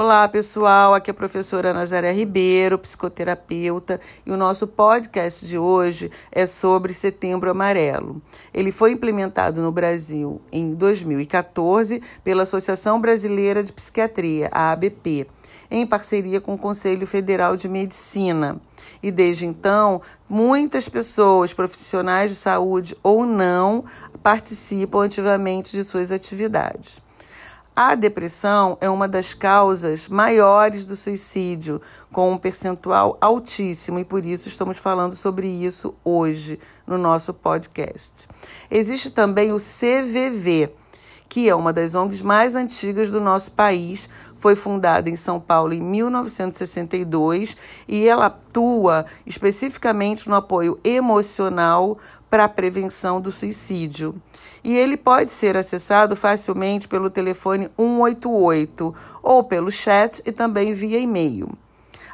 Olá, pessoal. Aqui é a professora Nazaré Ribeiro, psicoterapeuta, e o nosso podcast de hoje é sobre Setembro Amarelo. Ele foi implementado no Brasil em 2014 pela Associação Brasileira de Psiquiatria, a ABP, em parceria com o Conselho Federal de Medicina. E desde então, muitas pessoas, profissionais de saúde ou não, participam ativamente de suas atividades. A depressão é uma das causas maiores do suicídio, com um percentual altíssimo, e por isso estamos falando sobre isso hoje no nosso podcast. Existe também o CVV, que é uma das ONGs mais antigas do nosso país. Foi fundada em São Paulo em 1962 e ela atua especificamente no apoio emocional para a prevenção do suicídio. E ele pode ser acessado facilmente pelo telefone 188 ou pelo chat e também via e-mail.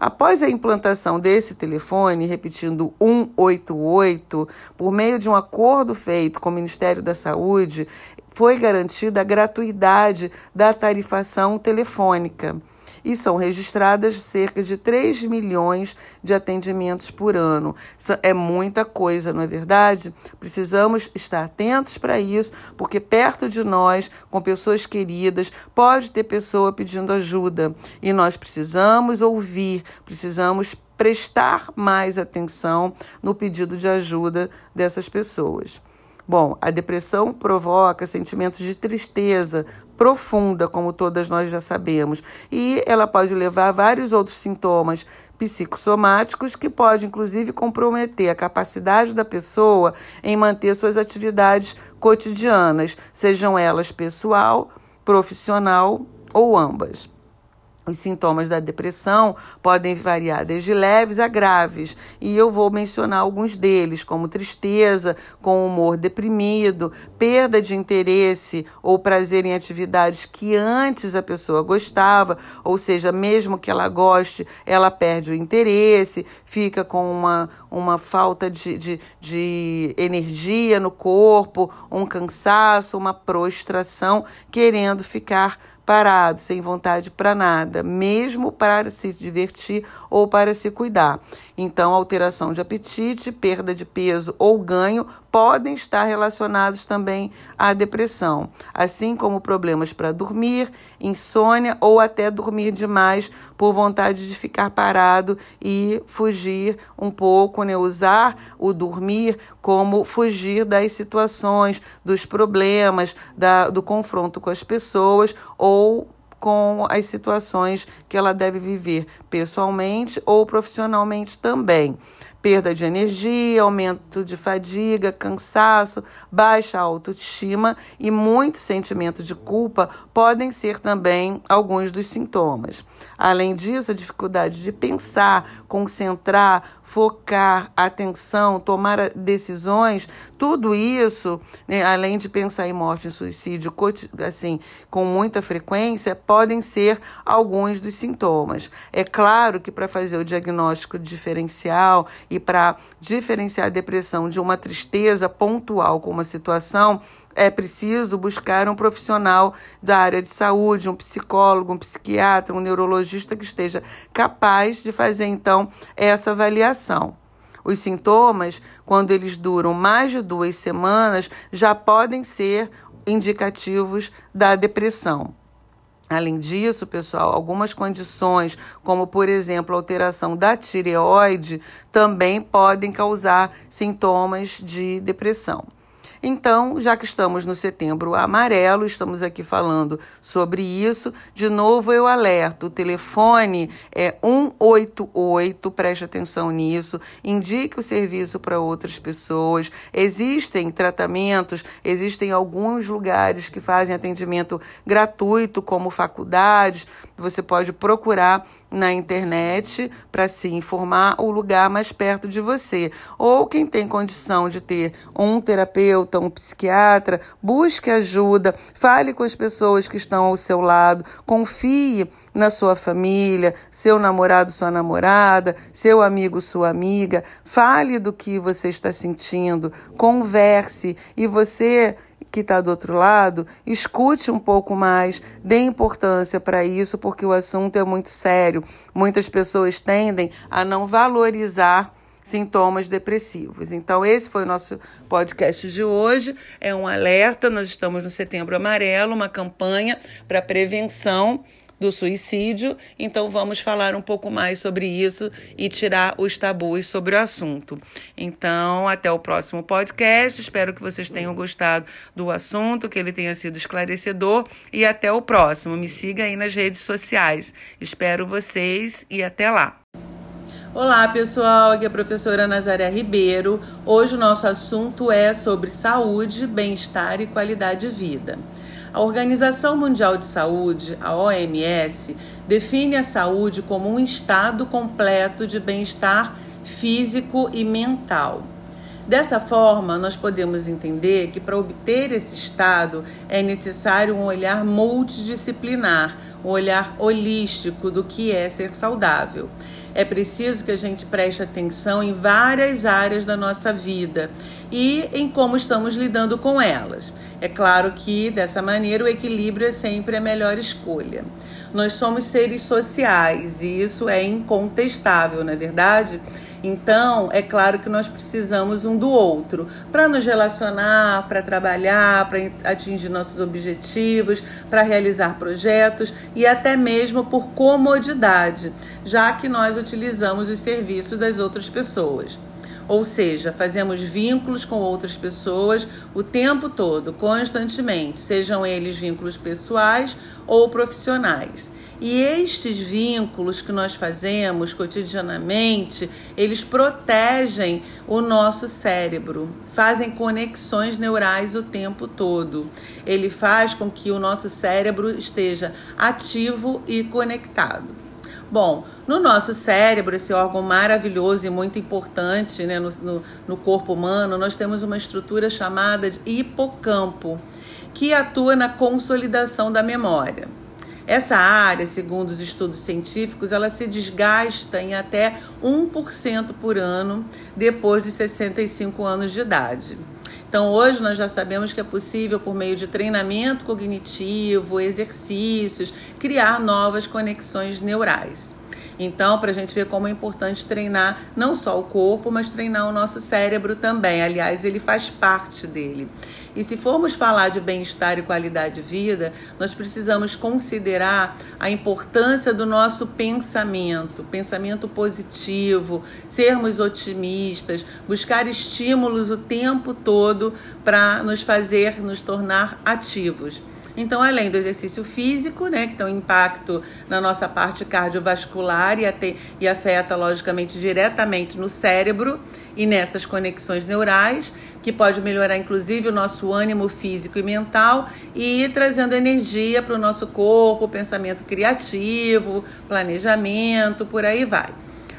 Após a implantação desse telefone, repetindo 188, por meio de um acordo feito com o Ministério da Saúde, foi garantida a gratuidade da tarifação telefônica e são registradas cerca de 3 milhões de atendimentos por ano. É muita coisa, não é verdade? Precisamos estar atentos para isso, porque perto de nós, com pessoas queridas, pode ter pessoa pedindo ajuda e nós precisamos ouvir, precisamos prestar mais atenção no pedido de ajuda dessas pessoas. Bom, a depressão provoca sentimentos de tristeza profunda, como todas nós já sabemos, e ela pode levar a vários outros sintomas psicossomáticos que pode inclusive comprometer a capacidade da pessoa em manter suas atividades cotidianas, sejam elas pessoal, profissional ou ambas. Os sintomas da depressão podem variar desde leves a graves, e eu vou mencionar alguns deles, como tristeza, com humor deprimido, perda de interesse ou prazer em atividades que antes a pessoa gostava, ou seja, mesmo que ela goste, ela perde o interesse, fica com uma, uma falta de, de, de energia no corpo, um cansaço, uma prostração, querendo ficar parado, sem vontade para nada, mesmo para se divertir ou para se cuidar. Então, alteração de apetite, perda de peso ou ganho podem estar relacionados também à depressão, assim como problemas para dormir, insônia ou até dormir demais por vontade de ficar parado e fugir um pouco, né? usar o dormir como fugir das situações, dos problemas, da, do confronto com as pessoas ou com as situações que ela deve viver pessoalmente ou profissionalmente também perda de energia, aumento de fadiga, cansaço, baixa autoestima e muito sentimento de culpa podem ser também alguns dos sintomas. Além disso, a dificuldade de pensar, concentrar, focar, atenção, tomar decisões, tudo isso, né, além de pensar em morte e suicídio assim, com muita frequência, podem ser alguns dos sintomas. É claro que para fazer o diagnóstico diferencial e para diferenciar a depressão de uma tristeza pontual com uma situação, é preciso buscar um profissional da área de saúde, um psicólogo, um psiquiatra, um neurologista que esteja capaz de fazer então essa avaliação. Os sintomas, quando eles duram mais de duas semanas, já podem ser indicativos da depressão. Além disso, pessoal, algumas condições, como por exemplo alteração da tireoide, também podem causar sintomas de depressão. Então, já que estamos no setembro amarelo, estamos aqui falando sobre isso. De novo, eu alerto: o telefone é 188, preste atenção nisso, indique o serviço para outras pessoas. Existem tratamentos, existem alguns lugares que fazem atendimento gratuito, como faculdades. Você pode procurar na internet para se informar o lugar mais perto de você. Ou quem tem condição de ter um terapeuta, um psiquiatra, busque ajuda, fale com as pessoas que estão ao seu lado, confie na sua família, seu namorado, sua namorada, seu amigo, sua amiga, fale do que você está sentindo, converse e você que está do outro lado, escute um pouco mais, dê importância para isso, porque o assunto é muito sério. Muitas pessoas tendem a não valorizar sintomas depressivos. Então, esse foi o nosso podcast de hoje. É um alerta. Nós estamos no Setembro Amarelo, uma campanha para prevenção do suicídio. Então, vamos falar um pouco mais sobre isso e tirar os tabus sobre o assunto. Então, até o próximo podcast. Espero que vocês tenham gostado do assunto, que ele tenha sido esclarecedor. E até o próximo. Me siga aí nas redes sociais. Espero vocês e até lá. Olá pessoal, aqui é a professora Nazaré Ribeiro. Hoje o nosso assunto é sobre saúde, bem-estar e qualidade de vida. A Organização Mundial de Saúde, a OMS, define a saúde como um estado completo de bem-estar físico e mental. Dessa forma, nós podemos entender que para obter esse estado é necessário um olhar multidisciplinar, um olhar holístico do que é ser saudável é preciso que a gente preste atenção em várias áreas da nossa vida e em como estamos lidando com elas. É claro que dessa maneira o equilíbrio é sempre a melhor escolha. Nós somos seres sociais e isso é incontestável, não é verdade? Então, é claro que nós precisamos um do outro para nos relacionar, para trabalhar, para atingir nossos objetivos, para realizar projetos e até mesmo por comodidade, já que nós utilizamos os serviços das outras pessoas. Ou seja, fazemos vínculos com outras pessoas o tempo todo, constantemente, sejam eles vínculos pessoais ou profissionais. E estes vínculos que nós fazemos cotidianamente, eles protegem o nosso cérebro, fazem conexões neurais o tempo todo. Ele faz com que o nosso cérebro esteja ativo e conectado. Bom, no nosso cérebro, esse órgão maravilhoso e muito importante né, no, no, no corpo humano, nós temos uma estrutura chamada de hipocampo, que atua na consolidação da memória. Essa área, segundo os estudos científicos, ela se desgasta em até 1% por ano depois de 65 anos de idade. Então, hoje nós já sabemos que é possível, por meio de treinamento cognitivo, exercícios, criar novas conexões neurais. Então, para a gente ver como é importante treinar não só o corpo, mas treinar o nosso cérebro também. Aliás, ele faz parte dele. E se formos falar de bem-estar e qualidade de vida, nós precisamos considerar a importância do nosso pensamento, pensamento positivo, sermos otimistas, buscar estímulos o tempo todo para nos fazer nos tornar ativos. Então, além do exercício físico, né, que tem um impacto na nossa parte cardiovascular e, até, e afeta, logicamente, diretamente no cérebro e nessas conexões neurais, que pode melhorar, inclusive, o nosso ânimo físico e mental e trazendo energia para o nosso corpo, pensamento criativo, planejamento, por aí vai.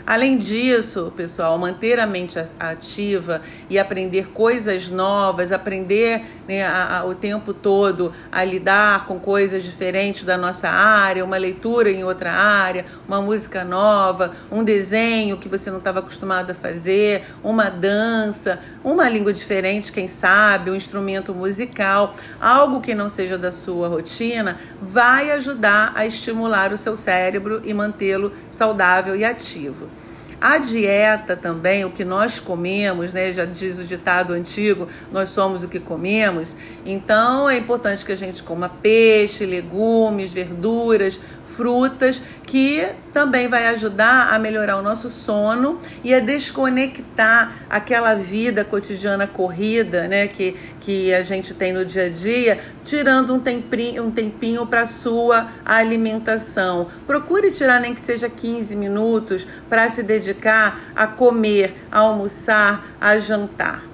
Além disso, pessoal, manter a mente ativa e aprender coisas novas, aprender né, a, a, o tempo todo a lidar com coisas diferentes da nossa área, uma leitura em outra área, uma música nova, um desenho que você não estava acostumado a fazer, uma dança, uma língua diferente, quem sabe, um instrumento musical, algo que não seja da sua rotina, vai ajudar a estimular o seu cérebro e mantê-lo saudável e ativo. A dieta também, o que nós comemos, né? Já diz o ditado antigo, nós somos o que comemos. Então é importante que a gente coma peixe, legumes, verduras, frutas, que também vai ajudar a melhorar o nosso sono e a desconectar aquela vida cotidiana corrida, né, que, que a gente tem no dia a dia, tirando um tempinho, um tempinho para sua alimentação. Procure tirar nem que seja 15 minutos para se dedicar a comer, a almoçar, a jantar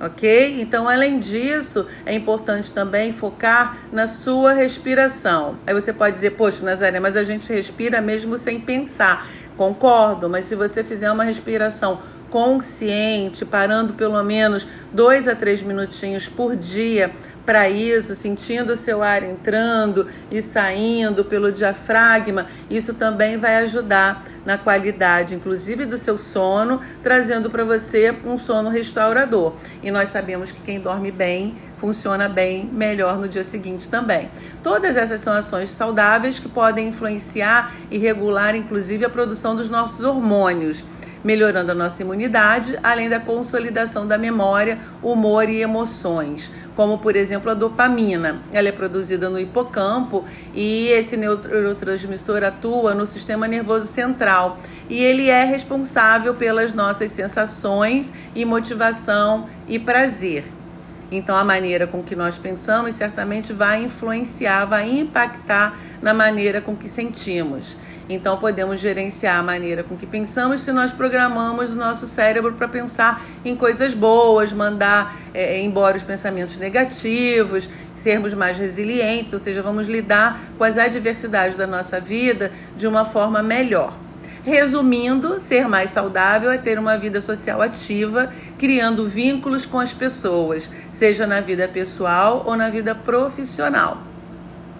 ok? Então, além disso, é importante também focar na sua respiração. Aí você pode dizer, poxa, Nazaré, mas a gente respira mesmo sem pensar. Concordo, mas se você fizer uma respiração consciente, parando pelo menos dois a três minutinhos por dia para isso, sentindo o seu ar entrando e saindo pelo diafragma, isso também vai ajudar na qualidade, inclusive do seu sono, trazendo para você um sono restaurador. E nós sabemos que quem dorme bem funciona bem, melhor no dia seguinte também. Todas essas são ações saudáveis que podem influenciar e regular, inclusive, a produção dos nossos hormônios melhorando a nossa imunidade, além da consolidação da memória, humor e emoções, como por exemplo a dopamina. Ela é produzida no hipocampo e esse neurotransmissor atua no sistema nervoso central e ele é responsável pelas nossas sensações e motivação e prazer. Então, a maneira com que nós pensamos certamente vai influenciar, vai impactar na maneira com que sentimos. Então, podemos gerenciar a maneira com que pensamos se nós programamos o nosso cérebro para pensar em coisas boas, mandar é, embora os pensamentos negativos, sermos mais resilientes, ou seja, vamos lidar com as adversidades da nossa vida de uma forma melhor. Resumindo, ser mais saudável é ter uma vida social ativa, criando vínculos com as pessoas, seja na vida pessoal ou na vida profissional.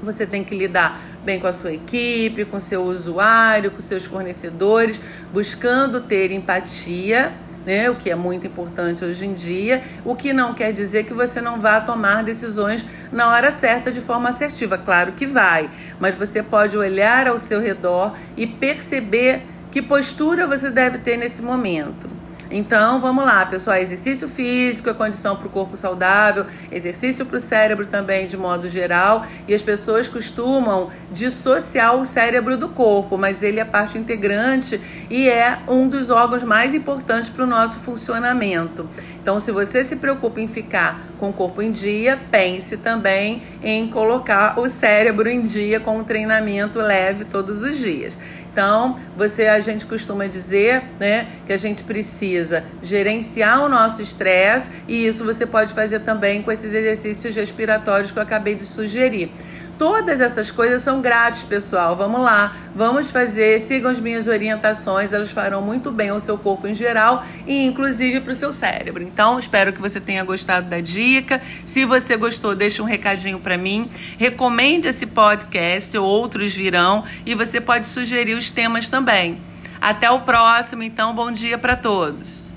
Você tem que lidar bem com a sua equipe, com seu usuário, com seus fornecedores, buscando ter empatia. Né, o que é muito importante hoje em dia, o que não quer dizer que você não vá tomar decisões na hora certa de forma assertiva. Claro que vai, mas você pode olhar ao seu redor e perceber que postura você deve ter nesse momento. Então, vamos lá, pessoal. Exercício físico é condição para o corpo saudável, exercício para o cérebro também, de modo geral. E as pessoas costumam dissociar o cérebro do corpo, mas ele é parte integrante e é um dos órgãos mais importantes para o nosso funcionamento. Então, se você se preocupa em ficar com o corpo em dia, pense também em colocar o cérebro em dia com um treinamento leve todos os dias. Então, você a gente costuma dizer, né, que a gente precisa gerenciar o nosso estresse e isso você pode fazer também com esses exercícios respiratórios que eu acabei de sugerir. Todas essas coisas são grátis, pessoal. Vamos lá, vamos fazer. Sigam as minhas orientações, elas farão muito bem ao seu corpo em geral e inclusive para o seu cérebro. Então, espero que você tenha gostado da dica. Se você gostou, deixa um recadinho para mim. Recomende esse podcast, outros virão e você pode sugerir os temas também. Até o próximo, então, bom dia para todos.